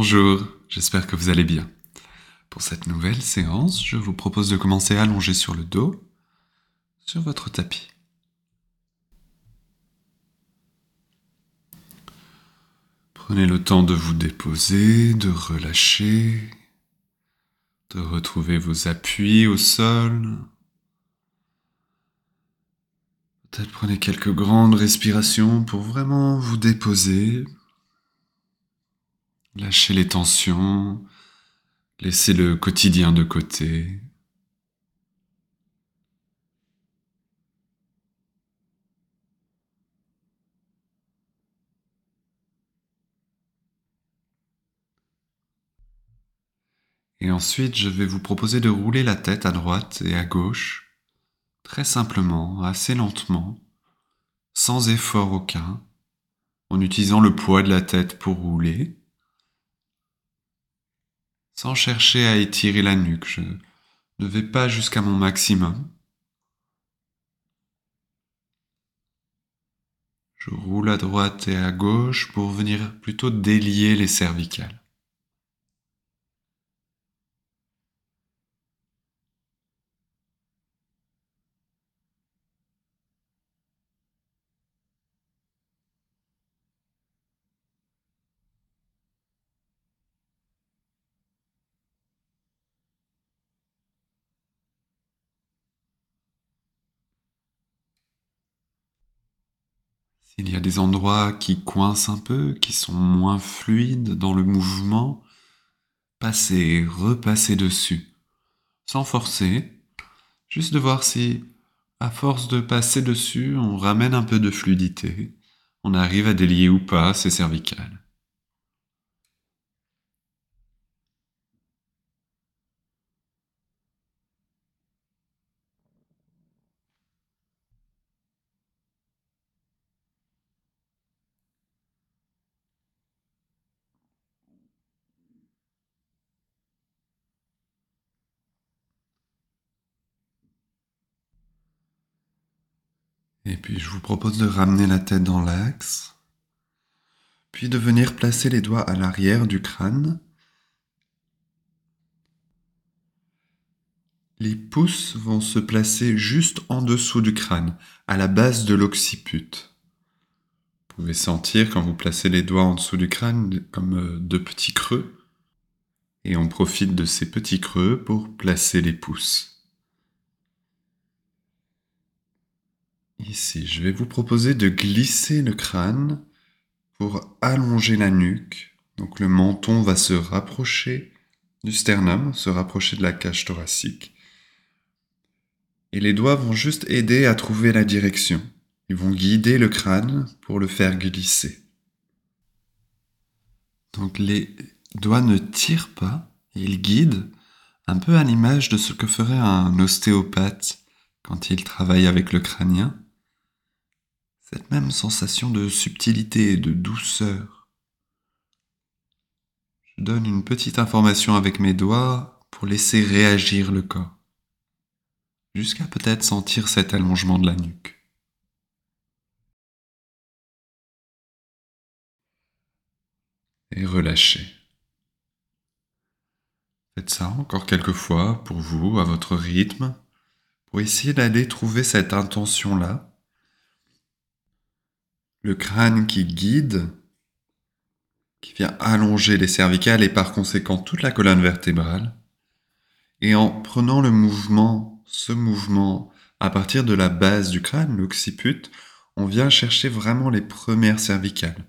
Bonjour, j'espère que vous allez bien. Pour cette nouvelle séance, je vous propose de commencer allongé sur le dos, sur votre tapis. Prenez le temps de vous déposer, de relâcher, de retrouver vos appuis au sol. Peut-être prenez quelques grandes respirations pour vraiment vous déposer. Lâchez les tensions, laissez le quotidien de côté. Et ensuite, je vais vous proposer de rouler la tête à droite et à gauche, très simplement, assez lentement, sans effort aucun, en utilisant le poids de la tête pour rouler, sans chercher à étirer la nuque. Je ne vais pas jusqu'à mon maximum. Je roule à droite et à gauche pour venir plutôt délier les cervicales. Il y a des endroits qui coincent un peu, qui sont moins fluides dans le mouvement. Passez, repassez dessus, sans forcer, juste de voir si, à force de passer dessus, on ramène un peu de fluidité, on arrive à délier ou pas ces cervicales. Et puis je vous propose de ramener la tête dans l'axe, puis de venir placer les doigts à l'arrière du crâne. Les pouces vont se placer juste en dessous du crâne, à la base de l'occiput. Vous pouvez sentir quand vous placez les doigts en dessous du crâne comme euh, deux petits creux. Et on profite de ces petits creux pour placer les pouces. Ici, je vais vous proposer de glisser le crâne pour allonger la nuque. Donc le menton va se rapprocher du sternum, se rapprocher de la cage thoracique. Et les doigts vont juste aider à trouver la direction. Ils vont guider le crâne pour le faire glisser. Donc les doigts ne tirent pas, ils guident, un peu à l'image de ce que ferait un ostéopathe quand il travaille avec le crânien cette même sensation de subtilité et de douceur. Je donne une petite information avec mes doigts pour laisser réagir le corps, jusqu'à peut-être sentir cet allongement de la nuque. Et relâchez. Faites ça encore quelques fois pour vous, à votre rythme, pour essayer d'aller trouver cette intention-là le crâne qui guide, qui vient allonger les cervicales et par conséquent toute la colonne vertébrale. Et en prenant le mouvement, ce mouvement, à partir de la base du crâne, l'occiput, on vient chercher vraiment les premières cervicales.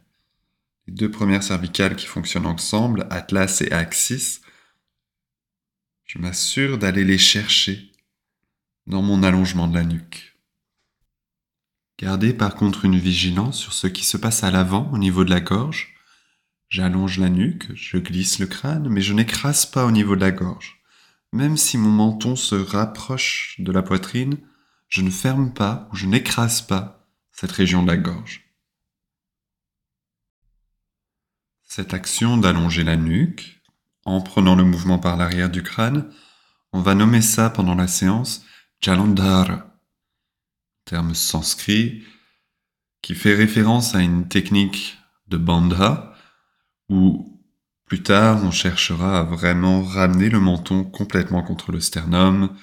Les deux premières cervicales qui fonctionnent ensemble, Atlas et Axis, je m'assure d'aller les chercher dans mon allongement de la nuque. Gardez par contre une vigilance sur ce qui se passe à l'avant au niveau de la gorge. J'allonge la nuque, je glisse le crâne, mais je n'écrase pas au niveau de la gorge. Même si mon menton se rapproche de la poitrine, je ne ferme pas ou je n'écrase pas cette région de la gorge. Cette action d'allonger la nuque, en prenant le mouvement par l'arrière du crâne, on va nommer ça pendant la séance Jalandhara terme sanskrit qui fait référence à une technique de bandha où Plus tard, on cherchera à vraiment ramener le menton complètement contre le sternum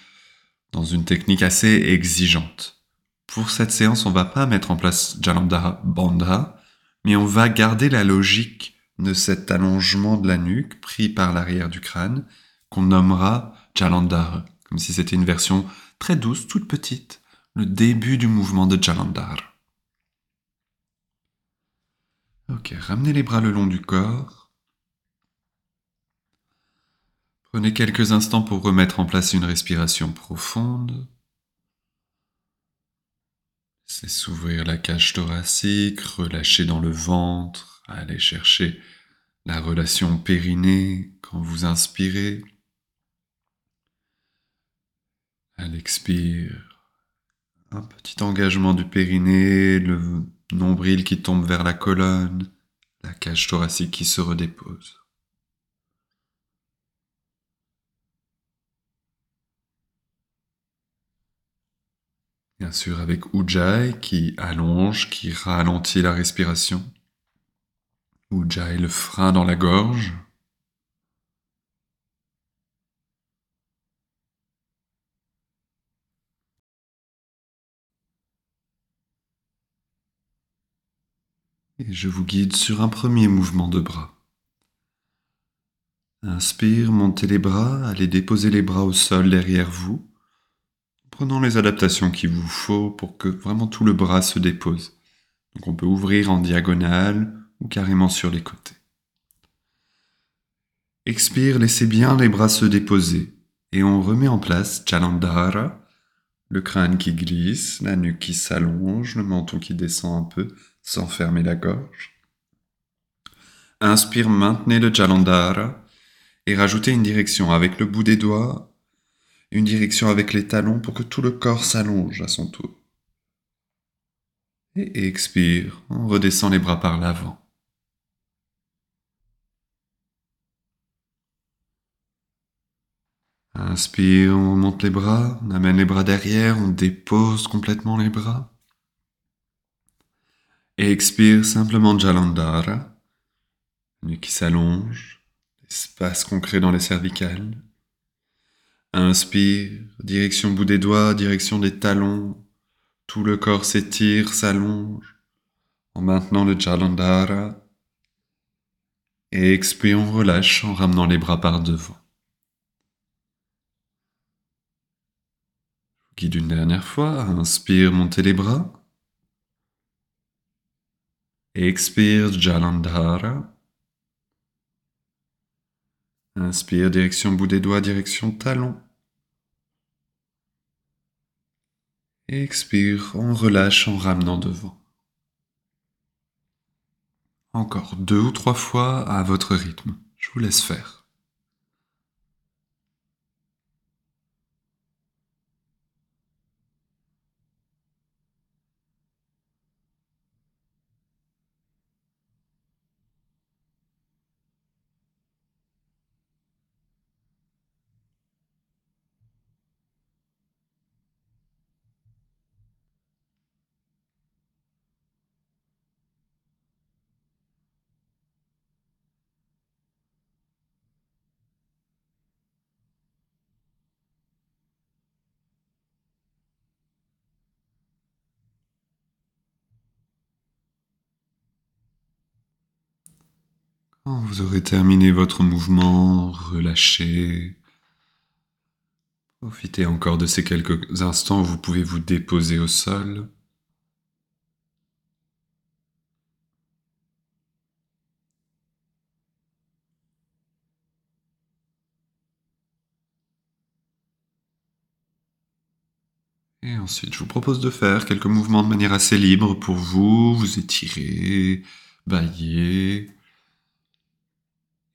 dans une technique assez exigeante. Pour cette séance, on va pas mettre en place Jalandhara Bandha, mais on va garder la logique de cet allongement de la nuque pris par l'arrière du crâne qu'on nommera Jalandhara, comme si c'était une version très douce, toute petite, le début du mouvement de Jalandhara. Ok, ramenez les bras le long du corps. Prenez quelques instants pour remettre en place une respiration profonde. C'est s'ouvrir la cage thoracique, relâcher dans le ventre, aller chercher la relation périnée quand vous inspirez. À l'expire, un petit engagement du périnée, le nombril qui tombe vers la colonne, la cage thoracique qui se redépose. Bien sûr, avec Ujjayi qui allonge, qui ralentit la respiration. Ujjayi, le frein dans la gorge. Et je vous guide sur un premier mouvement de bras. Inspire, montez les bras, allez déposer les bras au sol derrière vous prenant les adaptations qu'il vous faut pour que vraiment tout le bras se dépose. Donc on peut ouvrir en diagonale ou carrément sur les côtés. Expire, laissez bien les bras se déposer et on remet en place Chalandhara, le crâne qui glisse, la nuque qui s'allonge, le menton qui descend un peu sans fermer la gorge. Inspire, maintenez le Jalandhara et rajoutez une direction avec le bout des doigts une direction avec les talons pour que tout le corps s'allonge à son tour. Et expire, on redescend les bras par l'avant. Inspire, on monte les bras, on amène les bras derrière, on dépose complètement les bras. Et expire simplement Jalandhara, nuit qui s'allonge, espace concret dans les cervicales. Inspire, direction bout des doigts, direction des talons. Tout le corps s'étire, s'allonge en maintenant le Jalandhara. Et expire, on relâche en ramenant les bras par devant. Guide une dernière fois. Inspire, montez les bras. Expire, Jalandhara. Inspire, direction bout des doigts, direction talon. Expire, on relâche en ramenant devant. Encore deux ou trois fois à votre rythme. Je vous laisse faire. Quand vous aurez terminé votre mouvement, relâchez. Profitez encore de ces quelques instants où vous pouvez vous déposer au sol. Et ensuite, je vous propose de faire quelques mouvements de manière assez libre pour vous, vous étirer, bailler.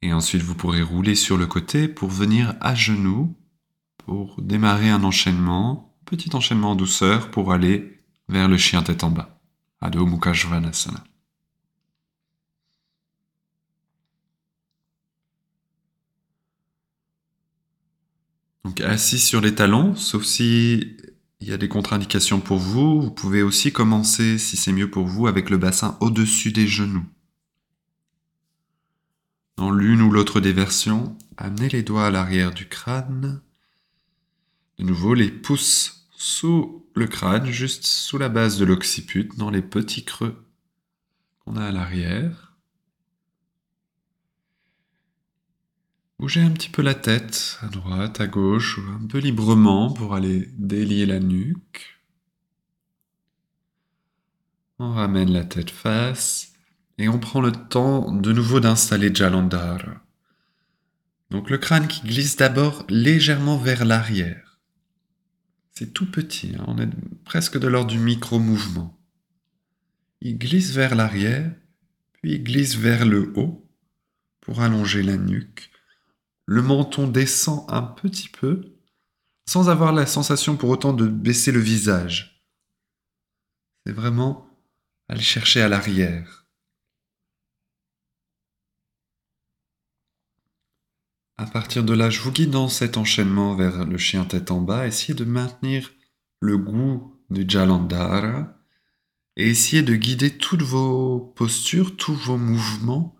Et ensuite, vous pourrez rouler sur le côté pour venir à genoux, pour démarrer un enchaînement, petit enchaînement en douceur pour aller vers le chien tête en bas, Adho Mukha Svanasana. Donc assis sur les talons, sauf si il y a des contre-indications pour vous, vous pouvez aussi commencer, si c'est mieux pour vous, avec le bassin au-dessus des genoux. Dans l'une ou l'autre des versions, amenez les doigts à l'arrière du crâne. De nouveau, les pouces sous le crâne, juste sous la base de l'occiput, dans les petits creux qu'on a à l'arrière. Bougez un petit peu la tête, à droite, à gauche, un peu librement pour aller délier la nuque. On ramène la tête face et on prend le temps de nouveau d'installer Jalandhar. Donc le crâne qui glisse d'abord légèrement vers l'arrière. C'est tout petit, hein, on est presque de l'ordre du micro-mouvement. Il glisse vers l'arrière, puis il glisse vers le haut pour allonger la nuque. Le menton descend un petit peu, sans avoir la sensation pour autant de baisser le visage. C'est vraiment aller chercher à l'arrière. À partir de là, je vous guide dans cet enchaînement vers le chien tête en bas. Essayez de maintenir le goût du Jalandhara et essayez de guider toutes vos postures, tous vos mouvements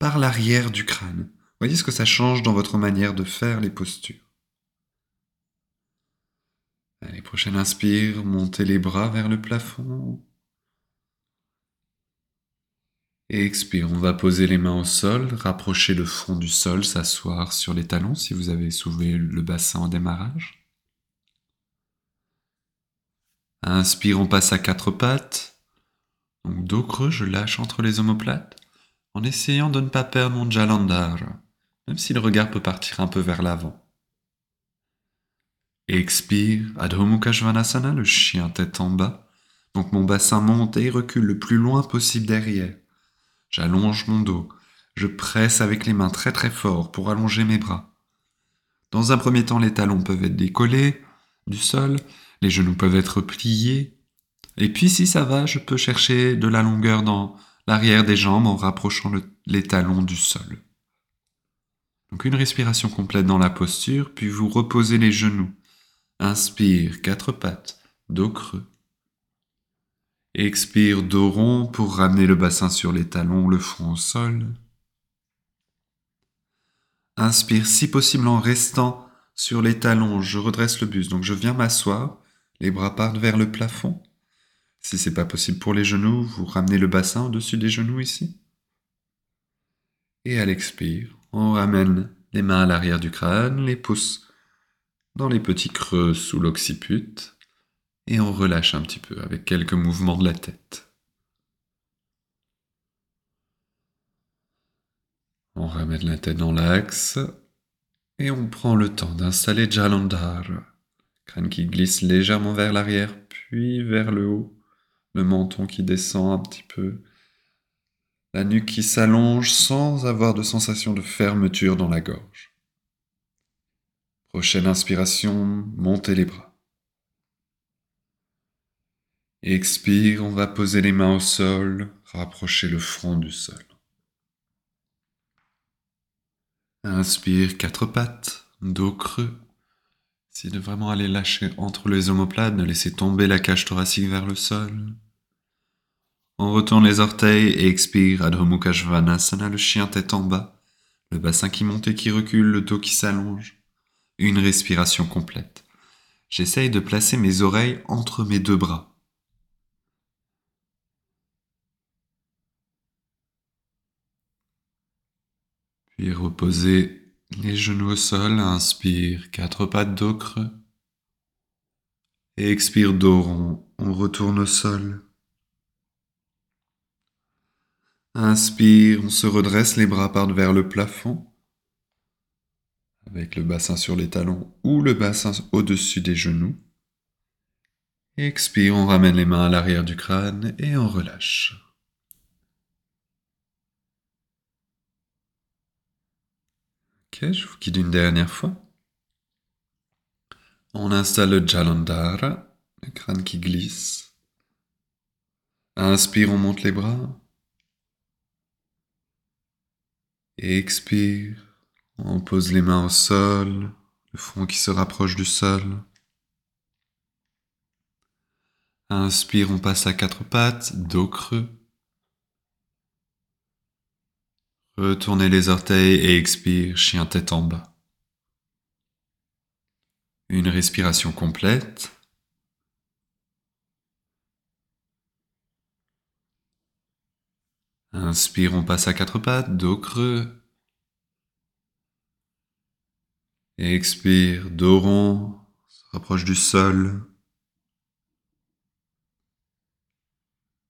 par l'arrière du crâne. Voyez ce que ça change dans votre manière de faire les postures. Allez, prochaine inspire, montez les bras vers le plafond. Expire, on va poser les mains au sol, rapprocher le front du sol, s'asseoir sur les talons si vous avez soulevé le bassin au démarrage. Inspire, on passe à quatre pattes. Donc dos creux, je lâche entre les omoplates, en essayant de ne pas perdre mon jalandhar, même si le regard peut partir un peu vers l'avant. Expire, Adho Mukha le chien tête en bas. Donc mon bassin monte et recule le plus loin possible derrière. J'allonge mon dos. Je presse avec les mains très très fort pour allonger mes bras. Dans un premier temps, les talons peuvent être décollés du sol, les genoux peuvent être pliés. Et puis si ça va, je peux chercher de la longueur dans l'arrière des jambes en rapprochant les talons du sol. Donc une respiration complète dans la posture, puis vous reposez les genoux. Inspire, quatre pattes, dos creux. Expire dos rond pour ramener le bassin sur les talons, le front au sol. Inspire si possible en restant sur les talons, je redresse le buste. Donc je viens m'asseoir, les bras partent vers le plafond. Si c'est pas possible pour les genoux, vous ramenez le bassin au-dessus des genoux ici. Et à l'expire, on ramène les mains à l'arrière du crâne, les pouces dans les petits creux sous l'occiput et on relâche un petit peu avec quelques mouvements de la tête. On ramène la tête dans l'axe et on prend le temps d'installer Jalandhar, crâne qui glisse légèrement vers l'arrière puis vers le haut, le menton qui descend un petit peu, la nuque qui s'allonge sans avoir de sensation de fermeture dans la gorge. Prochaine inspiration, montez les bras. Expire, on va poser les mains au sol, rapprocher le front du sol. Inspire, quatre pattes, dos creux. Essayez de vraiment aller lâcher entre les omoplates, ne laisser tomber la cage thoracique vers le sol. On retourne les orteils et expire Adho Mukha Svanasana, le chien tête en bas, le bassin qui monte et qui recule, le dos qui s'allonge. Une respiration complète. J'essaye de placer mes oreilles entre mes deux bras. Puis reposez les genoux au sol, inspire, quatre pattes dos creux. Et expire dos on retourne au sol. Inspire, on se redresse, les bras partent vers le plafond, avec le bassin sur les talons ou le bassin au-dessus des genoux. Expire, on ramène les mains à l'arrière du crâne et on relâche. Je vous guide une dernière fois. On installe le Jalandhara, le crâne qui glisse. Inspire, on monte les bras. expire, on pose les mains au sol, le front qui se rapproche du sol. Inspire, on passe à quatre pattes, dos creux. Retournez les orteils et expire, chien tête en bas. Une respiration complète. Inspire, on passe à quatre pattes, dos creux. Expire, dos rond, se rapproche du sol.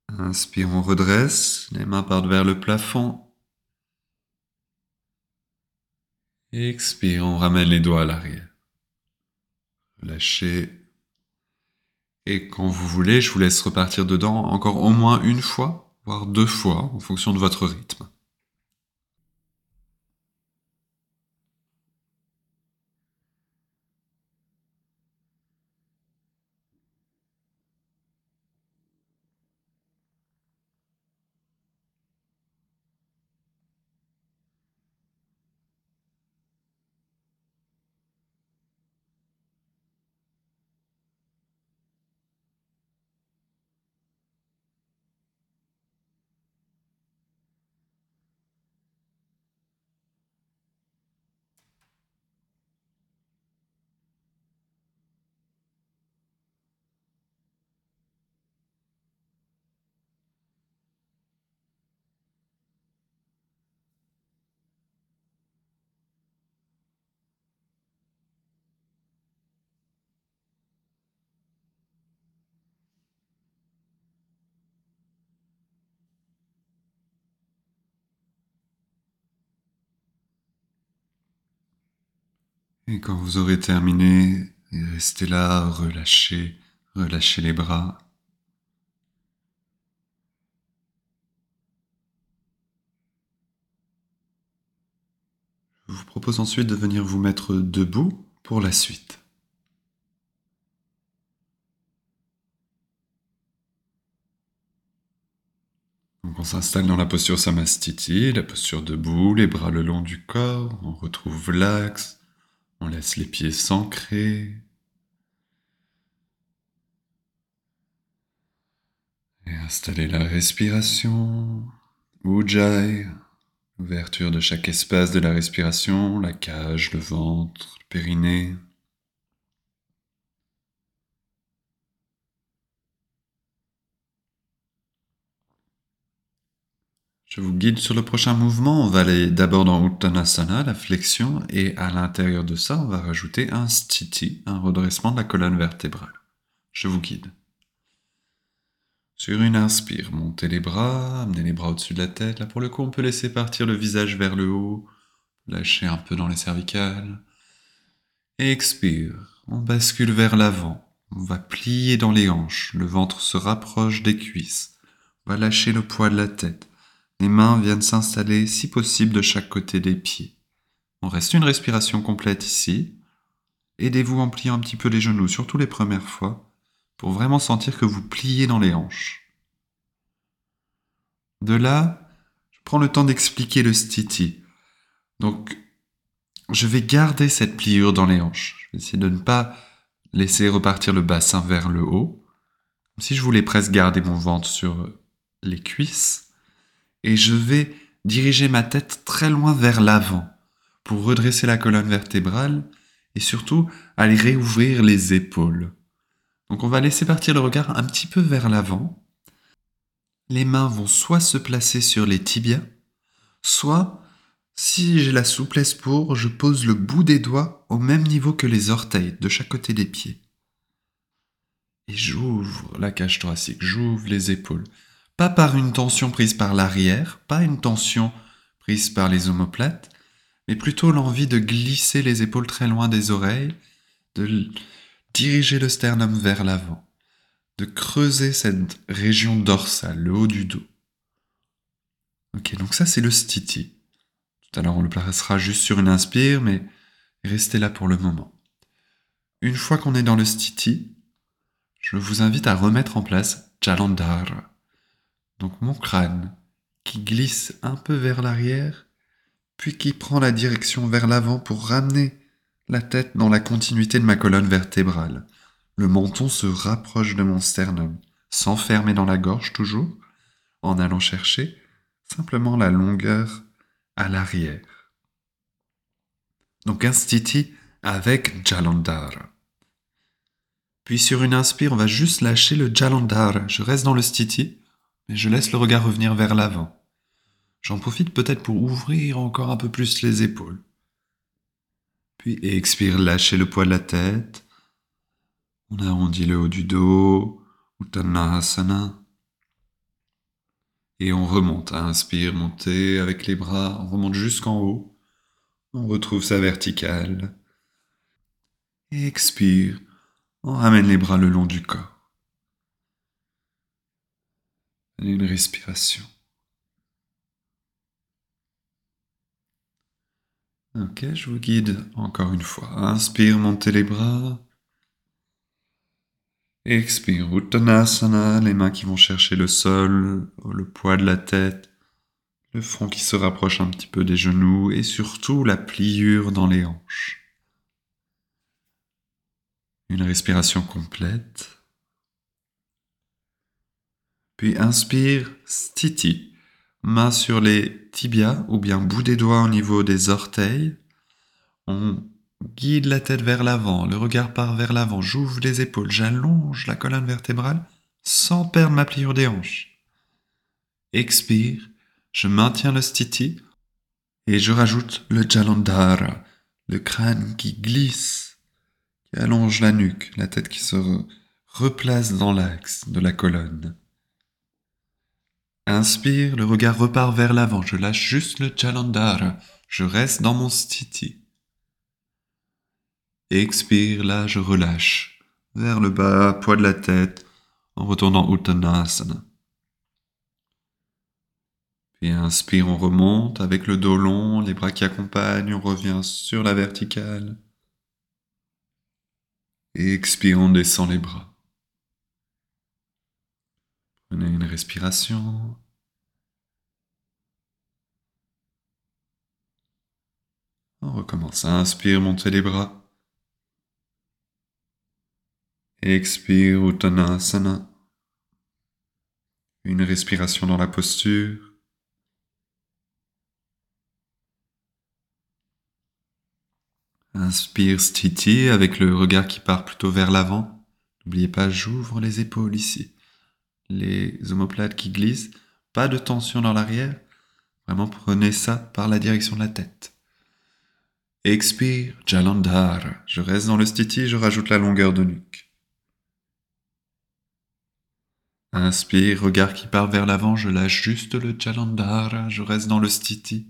Inspire, on redresse, les mains partent vers le plafond. Expire, on ramène les doigts à l'arrière. Lâchez. Et quand vous voulez, je vous laisse repartir dedans encore au moins une fois, voire deux fois, en fonction de votre rythme. Et quand vous aurez terminé, restez là, relâchez, relâchez les bras. Je vous propose ensuite de venir vous mettre debout pour la suite. Donc on s'installe dans la posture Samastiti, la posture debout, les bras le long du corps, on retrouve l'axe, on laisse les pieds s'ancrer. Et installer la respiration. Ujjayi. Ouverture de chaque espace de la respiration, la cage, le ventre, le périnée. Je vous guide sur le prochain mouvement. On va aller d'abord dans Uttanasana, la flexion, et à l'intérieur de ça, on va rajouter un sthiti, un redressement de la colonne vertébrale. Je vous guide. Sur une inspire, montez les bras, amenez les bras au-dessus de la tête. Là, pour le coup, on peut laisser partir le visage vers le haut, lâcher un peu dans les cervicales. Expire, on bascule vers l'avant. On va plier dans les hanches, le ventre se rapproche des cuisses. On va lâcher le poids de la tête. Les mains viennent s'installer si possible de chaque côté des pieds. On reste une respiration complète ici. Aidez-vous en pliant un petit peu les genoux, surtout les premières fois, pour vraiment sentir que vous pliez dans les hanches. De là, je prends le temps d'expliquer le stiti. Donc, je vais garder cette pliure dans les hanches. Je vais essayer de ne pas laisser repartir le bassin vers le haut, comme si je voulais presque garder mon ventre sur les cuisses et je vais diriger ma tête très loin vers l'avant pour redresser la colonne vertébrale et surtout aller réouvrir les épaules. Donc on va laisser partir le regard un petit peu vers l'avant. Les mains vont soit se placer sur les tibias, soit, si j'ai la souplesse pour, je pose le bout des doigts au même niveau que les orteils de chaque côté des pieds. Et j'ouvre la cage thoracique, j'ouvre les épaules pas par une tension prise par l'arrière, pas une tension prise par les omoplates, mais plutôt l'envie de glisser les épaules très loin des oreilles, de diriger le sternum vers l'avant, de creuser cette région dorsale, le haut du dos. Ok, donc ça c'est le stiti. Tout à l'heure on le placera juste sur une inspire, mais restez là pour le moment. Une fois qu'on est dans le stiti, je vous invite à remettre en place Jalandhara donc mon crâne, qui glisse un peu vers l'arrière, puis qui prend la direction vers l'avant pour ramener la tête dans la continuité de ma colonne vertébrale. Le menton se rapproche de mon sternum, s'enfermer dans la gorge toujours, en allant chercher simplement la longueur à l'arrière. Donc un stiti avec Jalandhara. Puis sur une inspire, on va juste lâcher le Jalandhara. Je reste dans le stiti, mais je laisse le regard revenir vers l'avant. J'en profite peut-être pour ouvrir encore un peu plus les épaules. Puis expire, lâchez le poids de la tête. On arrondit le haut du dos, Uttanasana. Et on remonte. Inspire, montez avec les bras, on remonte jusqu'en haut. On retrouve sa verticale. expire, on ramène les bras le long du corps. Une respiration. Ok, je vous guide encore une fois. Inspire, montez les bras. Expire, Uttanasana, les mains qui vont chercher le sol, le poids de la tête, le front qui se rapproche un petit peu des genoux et surtout la pliure dans les hanches. Une respiration complète. Puis inspire, stiti, main sur les tibias ou bien bout des doigts au niveau des orteils. On Guide la tête vers l'avant, le regard part vers l'avant, j'ouvre les épaules, j'allonge la colonne vertébrale sans perdre ma pliure des hanches. Expire, je maintiens le stiti et je rajoute le jalandhara, le crâne qui glisse, qui allonge la nuque, la tête qui se replace dans l'axe de la colonne. Inspire, le regard repart vers l'avant, je lâche juste le jalandhara, je reste dans mon stiti. Expire, là je relâche, vers le bas, poids de la tête, en retournant Uttanasana. Puis inspire, on remonte avec le dos long, les bras qui accompagnent, on revient sur la verticale. Expire, on descend les bras. Prenez une respiration. On recommence. Inspire, montez les bras. Expire Uttanasana. Une respiration dans la posture. Inspire Stiti avec le regard qui part plutôt vers l'avant. N'oubliez pas, j'ouvre les épaules ici. Les omoplates qui glissent. Pas de tension dans l'arrière. Vraiment prenez ça par la direction de la tête. Expire Jalandhara. Je reste dans le Stiti, je rajoute la longueur de nuque. Inspire, regard qui part vers l'avant, je lâche juste le Jalandhara, je reste dans le Stiti.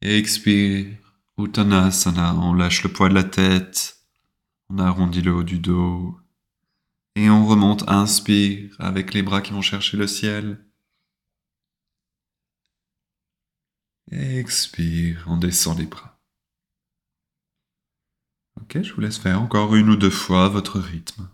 Expire, Uttanasana, on lâche le poids de la tête, on arrondit le haut du dos, et on remonte, inspire, avec les bras qui vont chercher le ciel. Expire, on descend les bras. Ok, je vous laisse faire encore une ou deux fois votre rythme.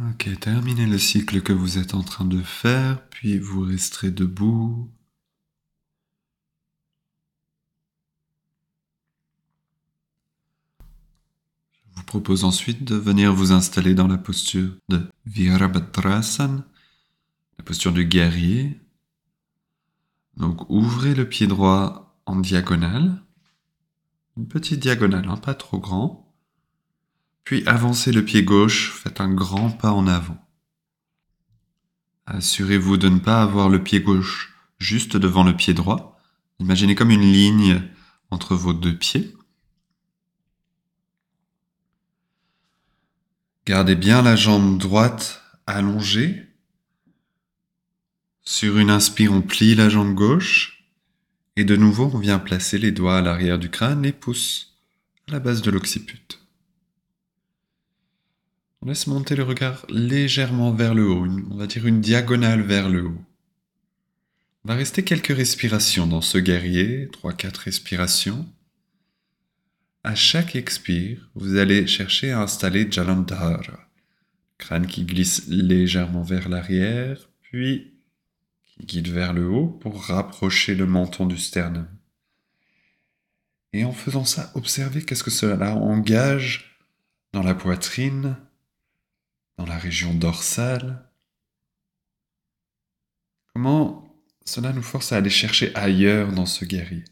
Ok, terminez le cycle que vous êtes en train de faire, puis vous resterez debout. Je vous propose ensuite de venir vous installer dans la posture de Virabhadrasana, La posture du guerrier. Donc ouvrez le pied droit en diagonale. Une petite diagonale, hein, pas trop grand. Puis avancez le pied gauche, faites un grand pas en avant. Assurez-vous de ne pas avoir le pied gauche juste devant le pied droit. Imaginez comme une ligne entre vos deux pieds. Gardez bien la jambe droite allongée. Sur une inspire, on plie la jambe gauche. Et de nouveau, on vient placer les doigts à l'arrière du crâne, les pouces à la base de l'occiput. On laisse monter le regard légèrement vers le haut, on va dire une diagonale vers le haut. On va rester quelques respirations dans ce guerrier, 3-4 respirations. À chaque expire, vous allez chercher à installer Jalandhara, crâne qui glisse légèrement vers l'arrière, puis qui guide vers le haut pour rapprocher le menton du sternum. Et en faisant ça, observez qu'est-ce que cela engage dans la poitrine, dans la région dorsale. Comment cela nous force à aller chercher ailleurs dans ce guerrier?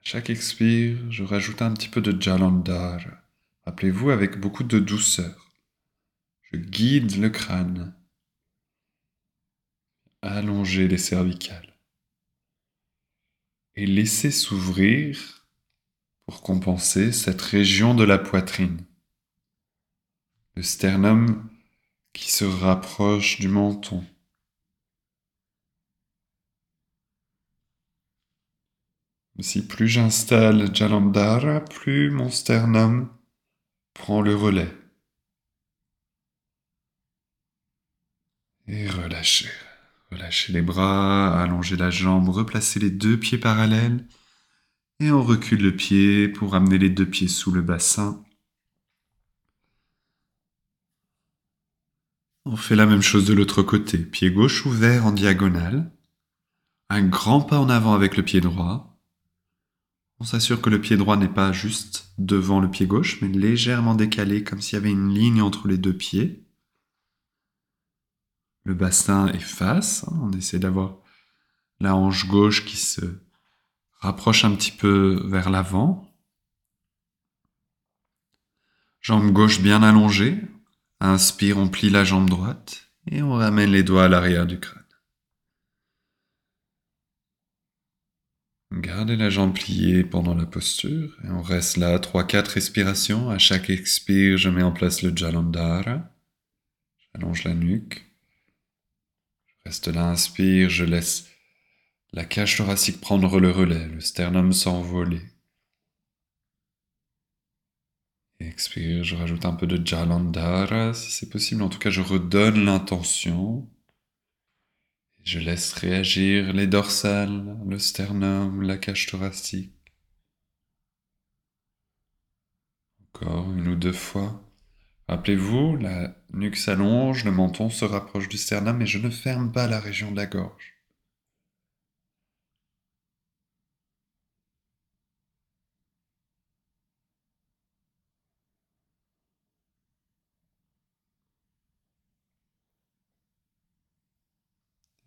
À chaque expire, je rajoute un petit peu de Jalandhar. Rappelez-vous avec beaucoup de douceur. Je guide le crâne. Allongez les cervicales. Et laissez s'ouvrir pour compenser cette région de la poitrine. Le sternum qui se rapproche du menton. Si plus j'installe Jalandhara, plus mon sternum prend le relais. Et relâchez. Relâchez les bras, allongez la jambe, replacez les deux pieds parallèles et on recule le pied pour amener les deux pieds sous le bassin. On fait la même chose de l'autre côté. Pied gauche ouvert en diagonale. Un grand pas en avant avec le pied droit. On s'assure que le pied droit n'est pas juste devant le pied gauche, mais légèrement décalé, comme s'il y avait une ligne entre les deux pieds. Le bassin est face, hein, on essaie d'avoir la hanche gauche qui se rapproche un petit peu vers l'avant. Jambe gauche bien allongée. Inspire, on plie la jambe droite et on ramène les doigts à l'arrière du crâne. Gardez la jambe pliée pendant la posture et on reste là 3-4 respirations. À chaque expire, je mets en place le Jalandhara. J'allonge la nuque. Je reste là, inspire, je laisse la cage thoracique prendre le relais, le sternum s'envoler. Expire, je rajoute un peu de Jalandhara si c'est possible. En tout cas, je redonne l'intention. Je laisse réagir les dorsales, le sternum, la cage thoracique. Encore une ou deux fois. Rappelez-vous, la nuque s'allonge, le menton se rapproche du sternum et je ne ferme pas la région de la gorge.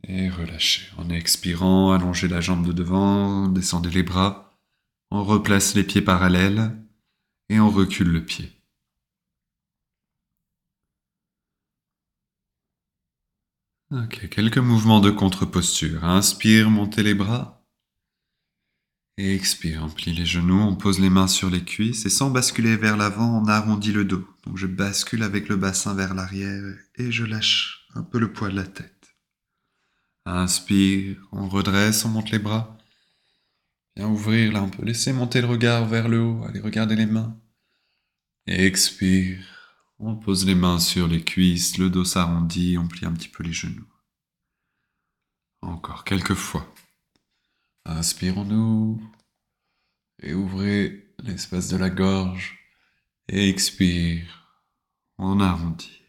Et relâchez. En expirant, allongez la jambe de devant, descendez les bras. On replace les pieds parallèles et on recule le pied. Ok, quelques mouvements de contre-posture. Inspire, montez les bras. Et expire, on plie les genoux, on pose les mains sur les cuisses et sans basculer vers l'avant, on arrondit le dos. Donc je bascule avec le bassin vers l'arrière et je lâche un peu le poids de la tête. Inspire, on redresse, on monte les bras. Viens ouvrir là, on peut laisser monter le regard vers le haut, allez regarder les mains. expire, on pose les mains sur les cuisses, le dos s'arrondit, on plie un petit peu les genoux. Encore quelques fois. Inspirons-nous et ouvrez l'espace de la gorge. Et expire, on arrondit.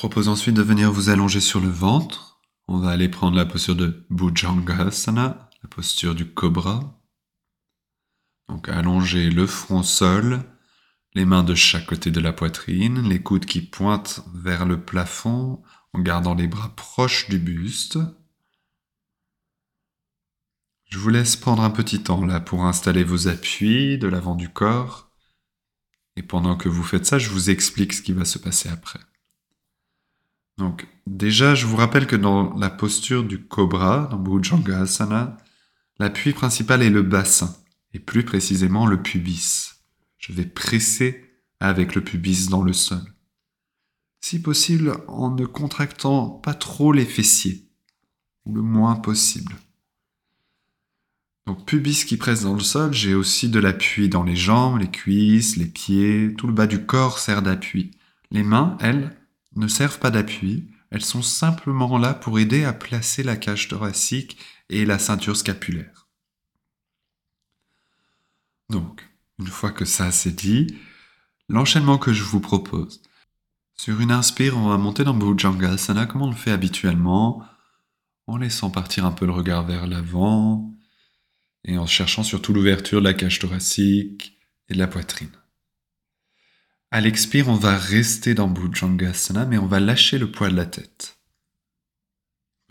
Propose ensuite de venir vous allonger sur le ventre On va aller prendre la posture de Bhujangasana, la posture du cobra. Donc allonger le front sol, les mains de chaque côté de la poitrine, les coudes qui pointent vers le plafond en gardant les bras proches du buste. Je vous laisse prendre un petit temps là pour installer vos appuis de l'avant du corps. Et pendant que vous faites ça, je vous explique ce qui va se passer après. Donc déjà, je vous rappelle que dans la posture du cobra, dans Bhujangasana, l'appui principal est le bassin, et plus précisément le pubis. Je vais presser avec le pubis dans le sol. Si possible, en ne contractant pas trop les fessiers, ou le moins possible. Donc pubis qui presse dans le sol, j'ai aussi de l'appui dans les jambes, les cuisses, les pieds, tout le bas du corps sert d'appui. Les mains, elles, ne servent pas d'appui, elles sont simplement là pour aider à placer la cage thoracique et la ceinture scapulaire. Donc, une fois que ça c'est dit, l'enchaînement que je vous propose. Sur une inspire, on va monter dans Bhujangasana comme on le fait habituellement, en laissant partir un peu le regard vers l'avant et en cherchant surtout l'ouverture de la cage thoracique et de la poitrine. À l'expire, on va rester dans Bhujangasana, mais on va lâcher le poids de la tête.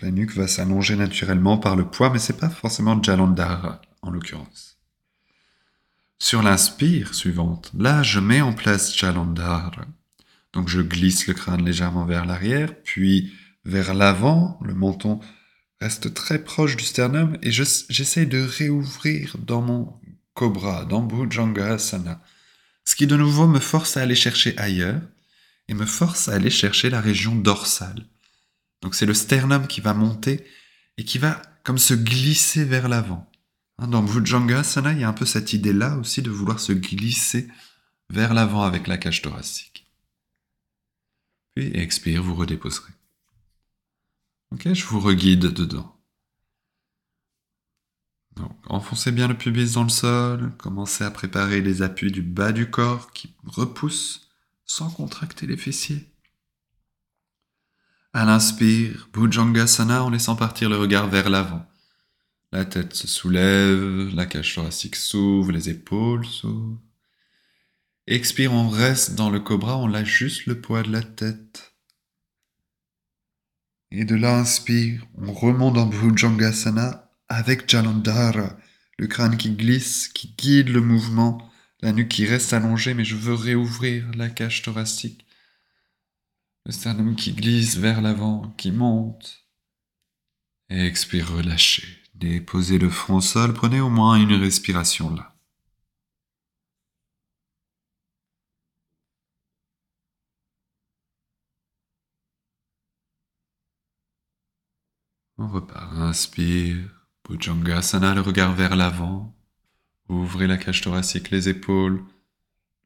La nuque va s'allonger naturellement par le poids, mais c'est pas forcément Jalandhara en l'occurrence. Sur l'inspire suivante, là, je mets en place Jalandhara. Donc je glisse le crâne légèrement vers l'arrière, puis vers l'avant, le menton reste très proche du sternum et j'essaye de réouvrir dans mon cobra, dans Bhujangasana ce qui de nouveau me force à aller chercher ailleurs et me force à aller chercher la région dorsale. Donc c'est le sternum qui va monter et qui va comme se glisser vers l'avant. Hein, dans Bhujangasana, il y a un peu cette idée-là aussi de vouloir se glisser vers l'avant avec la cage thoracique. Puis expire, vous redéposerez. Ok, je vous reguide dedans. Enfoncez bien le pubis dans le sol, commencez à préparer les appuis du bas du corps qui repoussent sans contracter les fessiers. À l'inspire, Bhujangasana en laissant partir le regard vers l'avant. La tête se soulève, la cage thoracique s'ouvre, les épaules s'ouvrent. Expire, on reste dans le cobra, on lâche juste le poids de la tête. Et de là, inspire, on remonte dans Bhujangasana avec Jalandhara, le crâne qui glisse, qui guide le mouvement, la nuque qui reste allongée, mais je veux réouvrir la cage thoracique. Le sternum qui glisse vers l'avant, qui monte. Expire, relâchez. Déposez le front au sol, prenez au moins une respiration là. On repart, inspire. Bhujangasana, le regard vers l'avant. Ouvrez la cage thoracique, les épaules.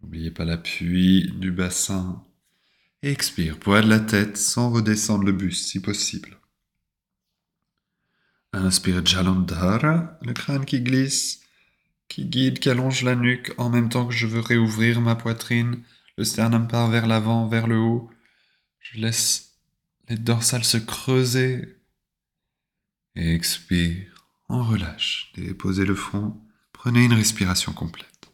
N'oubliez pas l'appui du bassin. expire, poids de la tête sans redescendre le buste si possible. Inspire Jalandhara, le crâne qui glisse, qui guide, qui allonge la nuque en même temps que je veux réouvrir ma poitrine. Le sternum part vers l'avant, vers le haut. Je laisse les dorsales se creuser. expire. On relâche. Déposez le front. Prenez une respiration complète.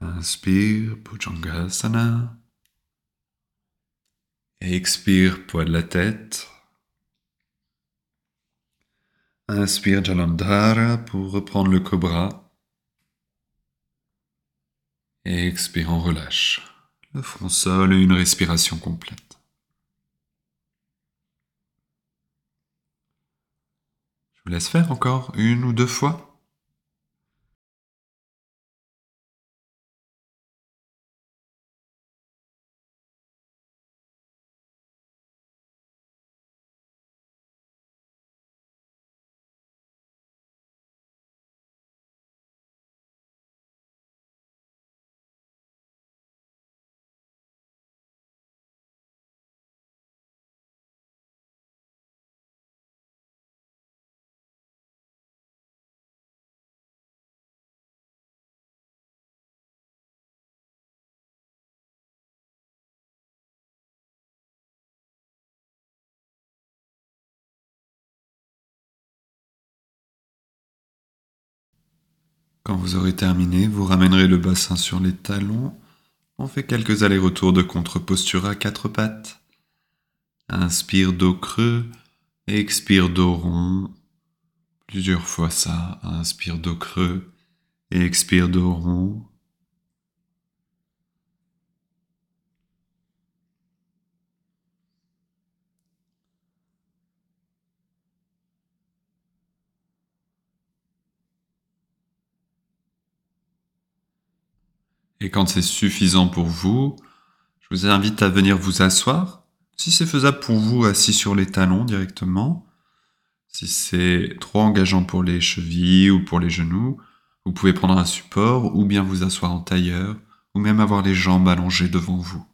Inspire, Bhujangasana. Expire, poids de la tête. Inspire Jalandhara pour reprendre le cobra. expire, on relâche. Le front sol et une respiration complète. Je vous laisse faire encore une ou deux fois? Quand vous aurez terminé, vous ramènerez le bassin sur les talons. On fait quelques allers-retours de contre-posture à quatre pattes. Inspire dos creux, expire dos rond. Plusieurs fois ça. Inspire dos creux expire dos rond. Et quand c'est suffisant pour vous, je vous invite à venir vous asseoir. Si c'est faisable pour vous, assis sur les talons directement. Si c'est trop engageant pour les chevilles ou pour les genoux, vous pouvez prendre un support ou bien vous asseoir en tailleur ou même avoir les jambes allongées devant vous.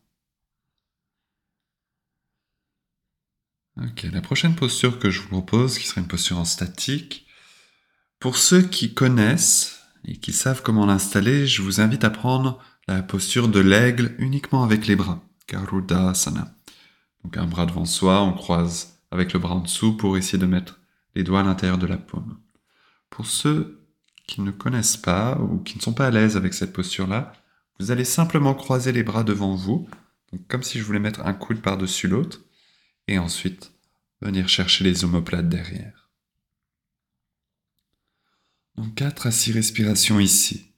Ok, la prochaine posture que je vous propose, qui sera une posture en statique, pour ceux qui connaissent et qui savent comment l'installer, je vous invite à prendre la posture de l'aigle uniquement avec les bras, Garudasana. Donc un bras devant soi, on croise avec le bras en dessous pour essayer de mettre les doigts à l'intérieur de la paume. Pour ceux qui ne connaissent pas ou qui ne sont pas à l'aise avec cette posture-là, vous allez simplement croiser les bras devant vous, comme si je voulais mettre un coude par-dessus l'autre, et ensuite venir chercher les omoplates derrière. Donc 4 à 6 respirations ici.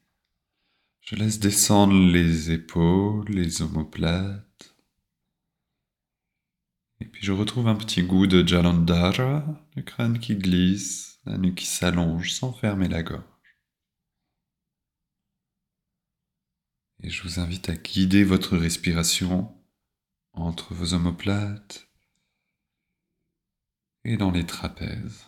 Je laisse descendre les épaules, les omoplates. Et puis je retrouve un petit goût de Jalandhara, le crâne qui glisse, la nuque qui s'allonge sans fermer la gorge. Et je vous invite à guider votre respiration entre vos omoplates et dans les trapèzes.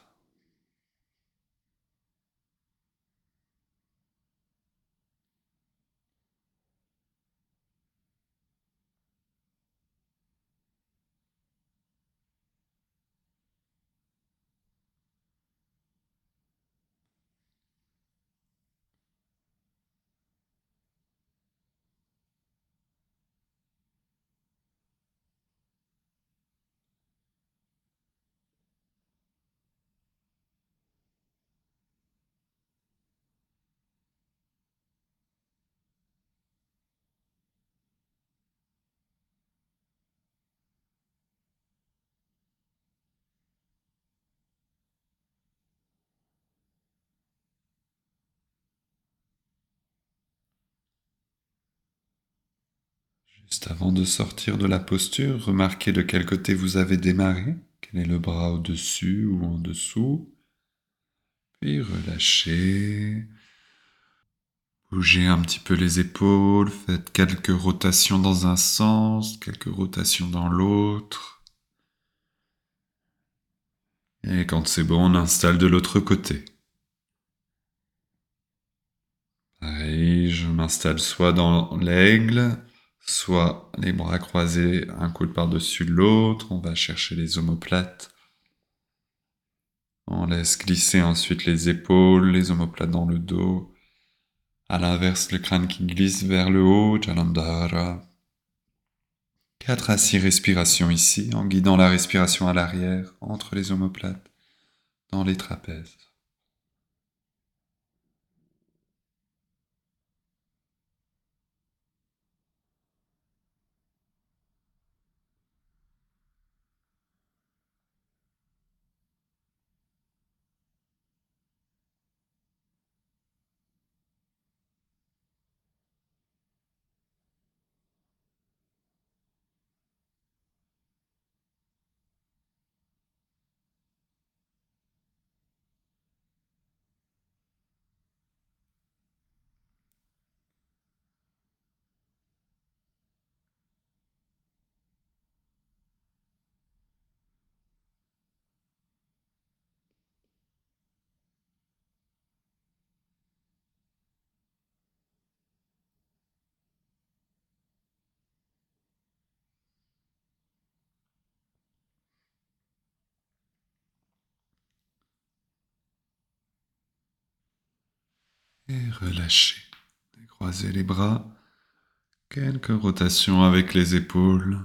Juste avant de sortir de la posture, remarquez de quel côté vous avez démarré. Quel est le bras au-dessus ou en dessous? Puis relâchez. Bougez un petit peu les épaules, faites quelques rotations dans un sens, quelques rotations dans l'autre. Et quand c'est bon, on installe de l'autre côté. Pareil, je m'installe soit dans l'aigle, soit les bras croisés, un coude par-dessus l'autre, on va chercher les omoplates. On laisse glisser ensuite les épaules, les omoplates dans le dos. À l'inverse, le crâne qui glisse vers le haut, Jalandhara. 4 à 6 respirations ici, en guidant la respiration à l'arrière, entre les omoplates, dans les trapèzes. Et relâchez. Croisez les bras. Quelques rotations avec les épaules.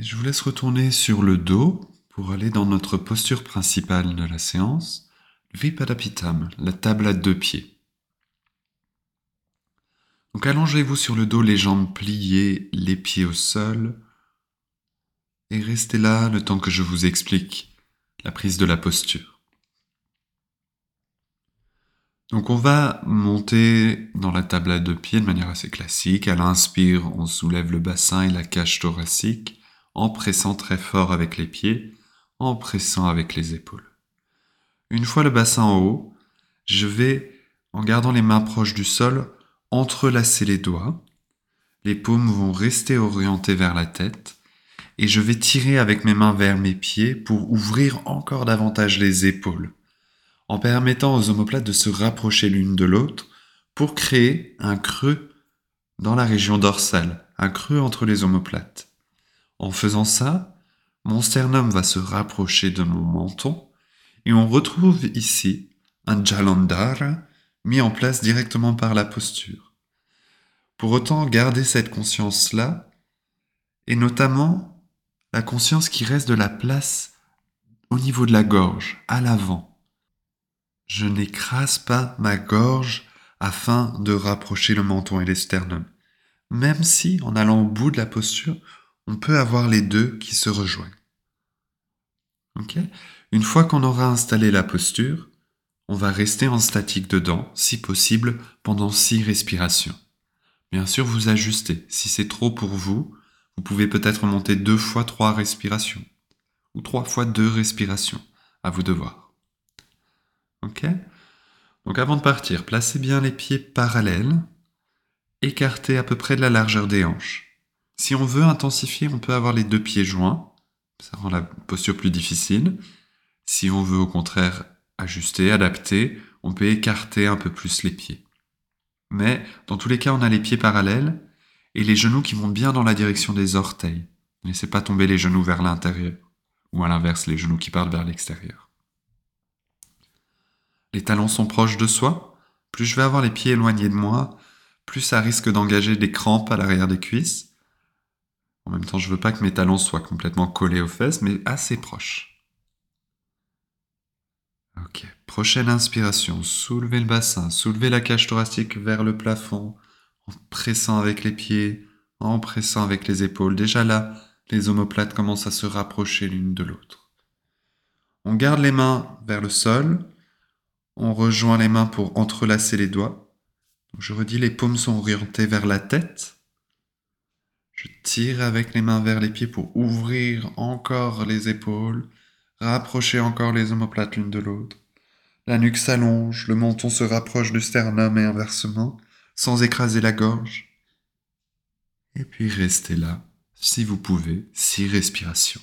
Je vous laisse retourner sur le dos pour aller dans notre posture principale de la séance, Vipadapitam, la table à deux pieds. Donc allongez-vous sur le dos, les jambes pliées, les pieds au sol, et restez là le temps que je vous explique la prise de la posture. Donc on va monter dans la table à deux pieds de manière assez classique. À l'inspire, on soulève le bassin et la cage thoracique en pressant très fort avec les pieds en pressant avec les épaules. Une fois le bassin en haut, je vais, en gardant les mains proches du sol, entrelacer les doigts. Les paumes vont rester orientées vers la tête et je vais tirer avec mes mains vers mes pieds pour ouvrir encore davantage les épaules, en permettant aux omoplates de se rapprocher l'une de l'autre pour créer un creux dans la région dorsale, un creux entre les omoplates. En faisant ça, mon sternum va se rapprocher de mon menton et on retrouve ici un jalandhara mis en place directement par la posture. Pour autant, garder cette conscience-là et notamment la conscience qui reste de la place au niveau de la gorge, à l'avant. Je n'écrase pas ma gorge afin de rapprocher le menton et les sternums, même si en allant au bout de la posture, on peut avoir les deux qui se rejoignent. Une fois qu'on aura installé la posture, on va rester en statique dedans, si possible, pendant six respirations. Bien sûr, vous ajustez. Si c'est trop pour vous, vous pouvez peut-être monter deux fois trois respirations, ou trois fois deux respirations, à vous de voir. Ok? Donc avant de partir, placez bien les pieds parallèles, écartés à peu près de la largeur des hanches. Si on veut intensifier, on peut avoir les deux pieds joints. Ça rend la posture plus difficile. Si on veut au contraire ajuster, adapter, on peut écarter un peu plus les pieds. Mais dans tous les cas, on a les pieds parallèles et les genoux qui montent bien dans la direction des orteils. Ne laissez pas tomber les genoux vers l'intérieur ou à l'inverse, les genoux qui partent vers l'extérieur. Les talons sont proches de soi. Plus je vais avoir les pieds éloignés de moi, plus ça risque d'engager des crampes à l'arrière des cuisses en même temps, je veux pas que mes talons soient complètement collés aux fesses, mais assez proches. Ok, prochaine inspiration. Soulevez le bassin, soulevez la cage thoracique vers le plafond, en pressant avec les pieds, en pressant avec les épaules. Déjà là, les omoplates commencent à se rapprocher l'une de l'autre. On garde les mains vers le sol, on rejoint les mains pour entrelacer les doigts. je redis, les paumes sont orientées vers la tête. Je tire avec les mains vers les pieds pour ouvrir encore les épaules, rapprocher encore les omoplates l'une de l'autre. La nuque s'allonge, le menton se rapproche du sternum et inversement, sans écraser la gorge. Et puis restez là, si vous pouvez, six respirations.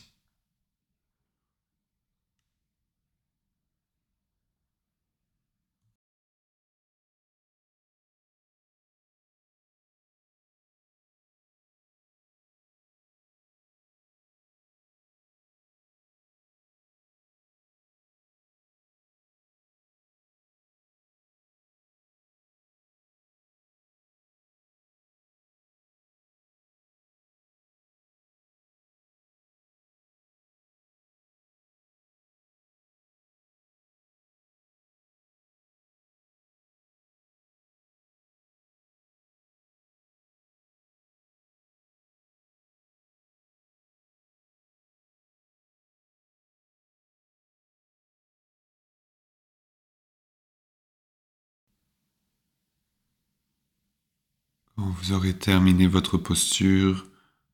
Vous aurez terminé votre posture,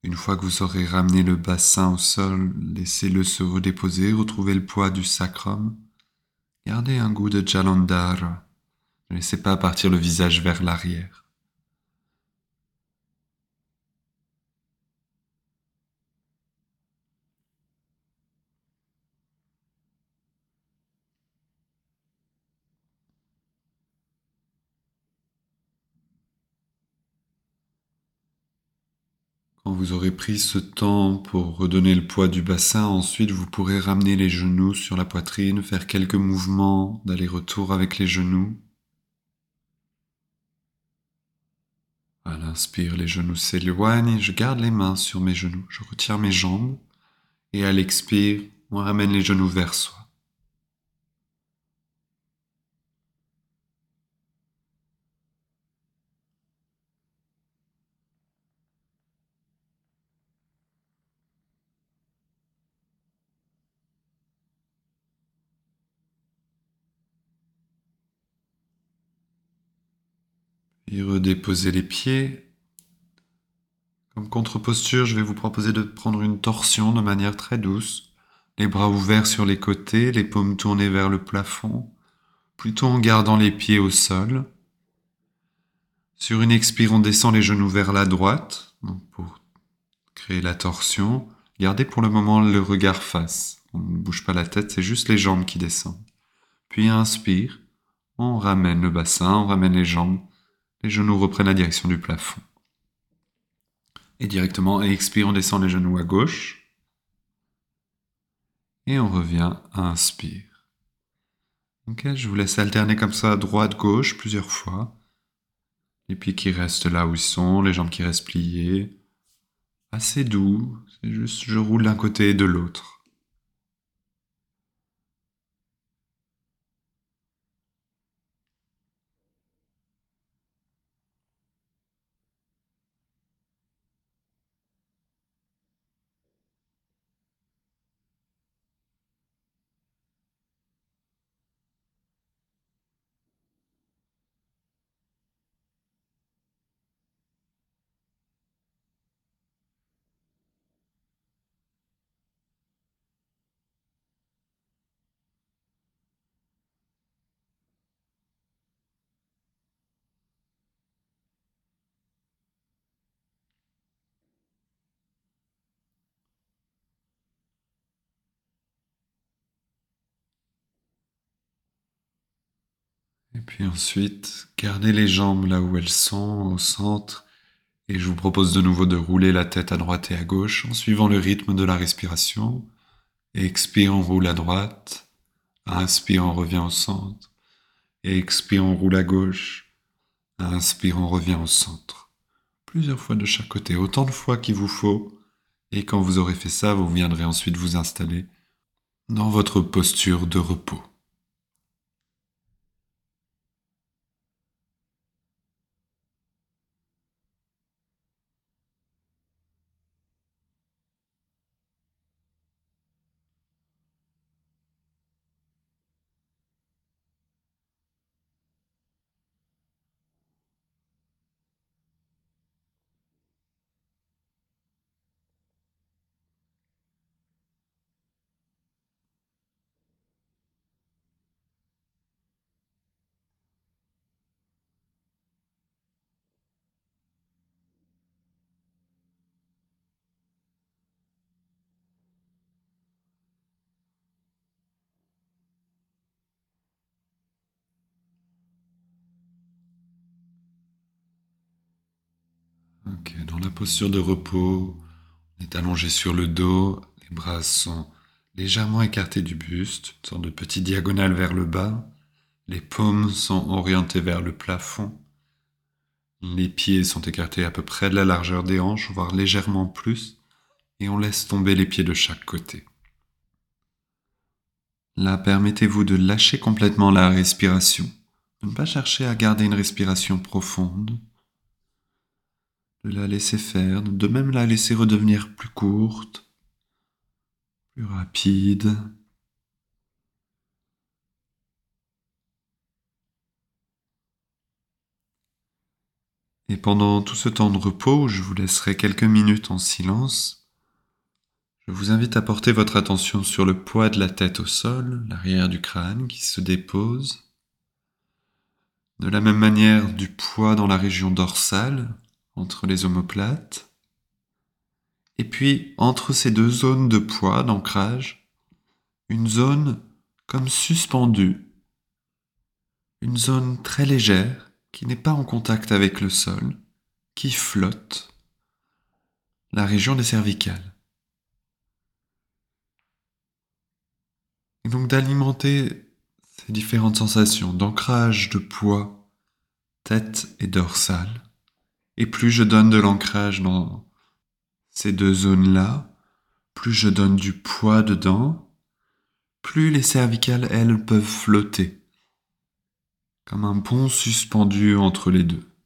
une fois que vous aurez ramené le bassin au sol, laissez-le se redéposer, retrouvez le poids du sacrum. Gardez un goût de jalandhara. Ne laissez pas partir le visage vers l'arrière. Quand vous aurez pris ce temps pour redonner le poids du bassin, ensuite vous pourrez ramener les genoux sur la poitrine, faire quelques mouvements d'aller-retour avec les genoux. À l'inspire, les genoux s'éloignent et je garde les mains sur mes genoux. Je retire mes jambes et à l'expire, on ramène les genoux vers soi. Redéposer les pieds. Comme contre-posture, je vais vous proposer de prendre une torsion de manière très douce. Les bras ouverts sur les côtés, les paumes tournées vers le plafond, plutôt en gardant les pieds au sol. Sur une expire, on descend les genoux vers la droite, pour créer la torsion. Gardez pour le moment le regard face. On ne bouge pas la tête, c'est juste les jambes qui descendent. Puis inspire, on ramène le bassin, on ramène les jambes les genoux reprennent la direction du plafond. Et directement, expire, on descend les genoux à gauche. Et on revient, inspire. Ok, je vous laisse alterner comme ça, droite-gauche, plusieurs fois. Les pieds qui restent là où ils sont, les jambes qui restent pliées. Assez doux, c'est juste je roule d'un côté et de l'autre. Et puis ensuite, gardez les jambes là où elles sont, au centre, et je vous propose de nouveau de rouler la tête à droite et à gauche en suivant le rythme de la respiration. Expire, on roule à droite. Inspire, on revient au centre. Expire, on roule à gauche. Inspire, on revient au centre. Plusieurs fois de chaque côté, autant de fois qu'il vous faut. Et quand vous aurez fait ça, vous viendrez ensuite vous installer dans votre posture de repos. dans la posture de repos, on est allongé sur le dos, les bras sont légèrement écartés du buste, une sorte de petit diagonale vers le bas, les paumes sont orientées vers le plafond, les pieds sont écartés à peu près de la largeur des hanches, voire légèrement plus, et on laisse tomber les pieds de chaque côté. Là, permettez-vous de lâcher complètement la respiration, de ne pas chercher à garder une respiration profonde, la laisser faire, de même la laisser redevenir plus courte, plus rapide. Et pendant tout ce temps de repos, je vous laisserai quelques minutes en silence. Je vous invite à porter votre attention sur le poids de la tête au sol, l'arrière du crâne qui se dépose. De la même manière, du poids dans la région dorsale, entre les omoplates. Et puis, entre ces deux zones de poids, d'ancrage, une zone comme suspendue, une zone très légère qui n'est pas en contact avec le sol, qui flotte, la région des cervicales. Et donc d'alimenter ces différentes sensations d'ancrage, de poids, tête et dorsale, et plus je donne de l'ancrage dans ces deux zones-là, plus je donne du poids dedans, plus les cervicales, elles, peuvent flotter, comme un pont suspendu entre les deux.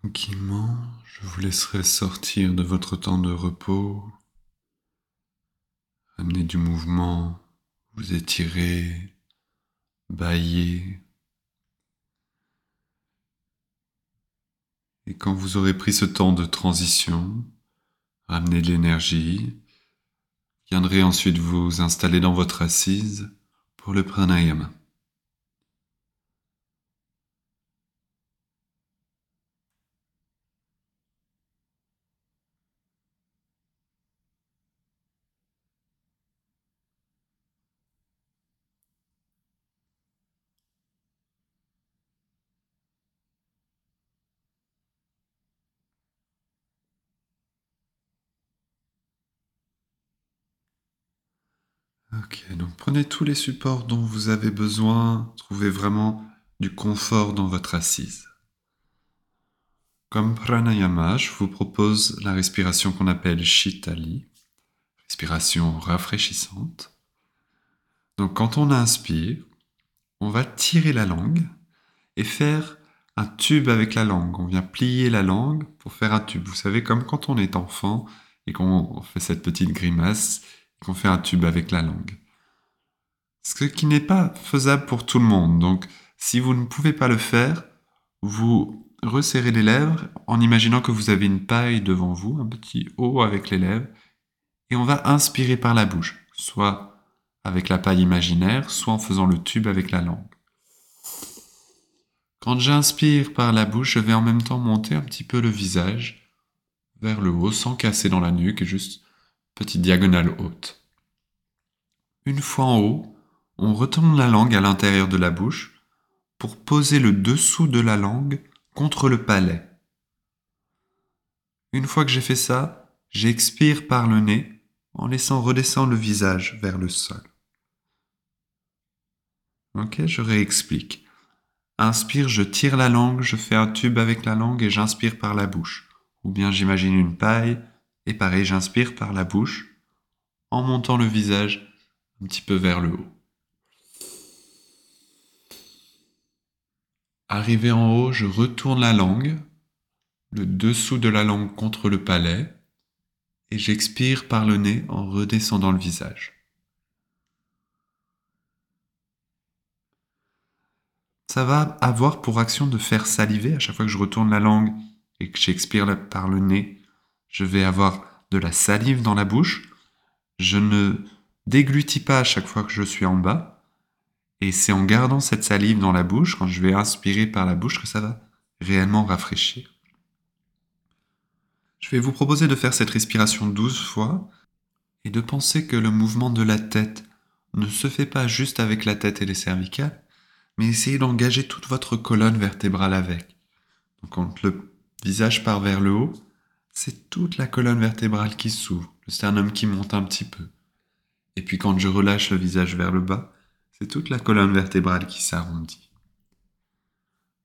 Tranquillement, je vous laisserai sortir de votre temps de repos, amener du mouvement, vous étirer, bailler. Et quand vous aurez pris ce temps de transition, ramener de l'énergie, viendrez ensuite vous installer dans votre assise pour le pranayama. Ok, donc prenez tous les supports dont vous avez besoin, trouvez vraiment du confort dans votre assise. Comme pranayama, je vous propose la respiration qu'on appelle shitali, respiration rafraîchissante. Donc quand on inspire, on va tirer la langue et faire un tube avec la langue. On vient plier la langue pour faire un tube. Vous savez, comme quand on est enfant et qu'on fait cette petite grimace qu'on fait un tube avec la langue. Ce qui n'est pas faisable pour tout le monde. Donc, si vous ne pouvez pas le faire, vous resserrez les lèvres en imaginant que vous avez une paille devant vous, un petit haut avec les lèvres, et on va inspirer par la bouche, soit avec la paille imaginaire, soit en faisant le tube avec la langue. Quand j'inspire par la bouche, je vais en même temps monter un petit peu le visage vers le haut sans casser dans la nuque, juste petite diagonale haute. Une fois en haut, on retourne la langue à l'intérieur de la bouche pour poser le dessous de la langue contre le palais. Une fois que j'ai fait ça, j'expire par le nez en laissant redescendre le visage vers le sol. Ok, je réexplique. Inspire, je tire la langue, je fais un tube avec la langue et j'inspire par la bouche. Ou bien j'imagine une paille et pareil, j'inspire par la bouche en montant le visage un petit peu vers le haut. Arrivé en haut, je retourne la langue, le dessous de la langue contre le palais, et j'expire par le nez en redescendant le visage. Ça va avoir pour action de faire saliver à chaque fois que je retourne la langue et que j'expire par le nez. Je vais avoir de la salive dans la bouche, je ne déglutis pas à chaque fois que je suis en bas, et c'est en gardant cette salive dans la bouche, quand je vais inspirer par la bouche, que ça va réellement rafraîchir. Je vais vous proposer de faire cette respiration douze fois et de penser que le mouvement de la tête ne se fait pas juste avec la tête et les cervicales, mais essayez d'engager toute votre colonne vertébrale avec. Donc quand le visage part vers le haut, c'est toute la colonne vertébrale qui s'ouvre, le sternum qui monte un petit peu. Et puis quand je relâche le visage vers le bas, c'est toute la colonne vertébrale qui s'arrondit.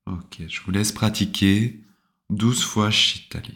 Ok, je vous laisse pratiquer 12 fois Shitali.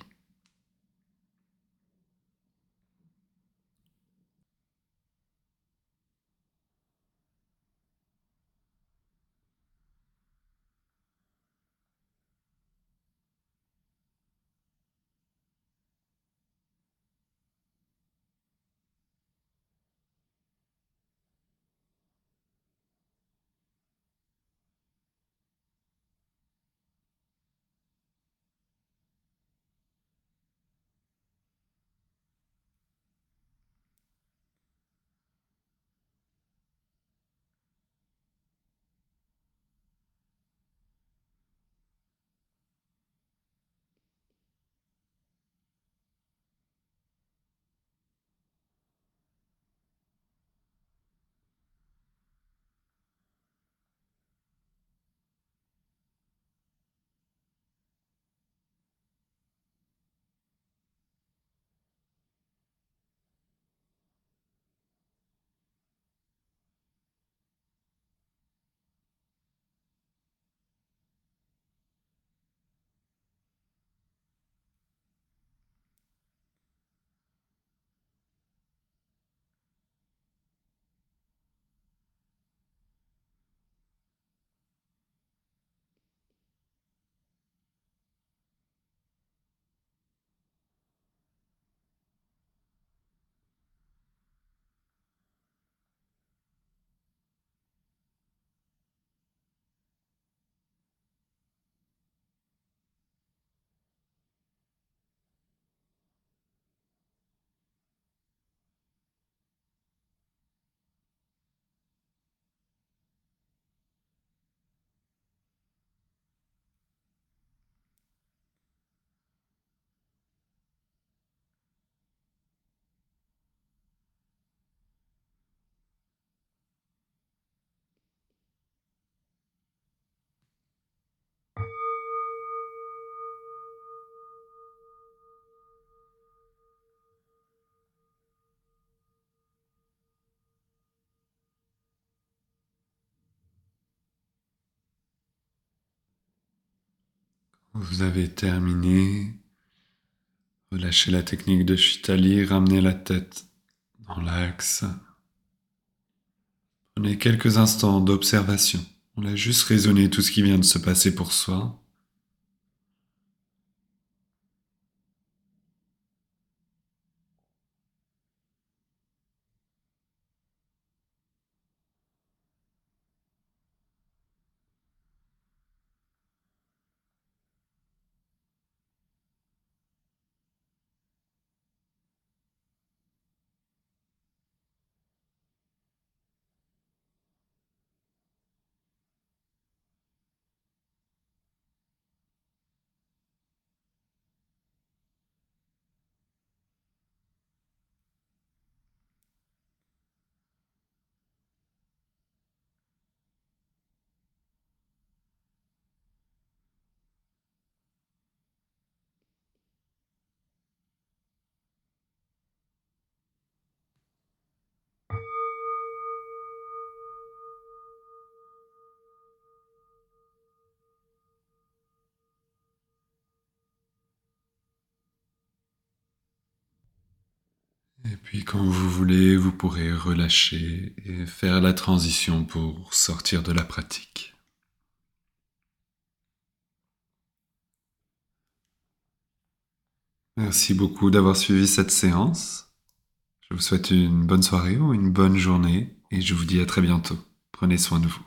Vous avez terminé. Relâchez la technique de Chitali, ramenez la tête dans l'axe. Prenez quelques instants d'observation. On a juste raisonné tout ce qui vient de se passer pour soi. Et puis quand vous voulez, vous pourrez relâcher et faire la transition pour sortir de la pratique. Merci beaucoup d'avoir suivi cette séance. Je vous souhaite une bonne soirée ou une bonne journée et je vous dis à très bientôt. Prenez soin de vous.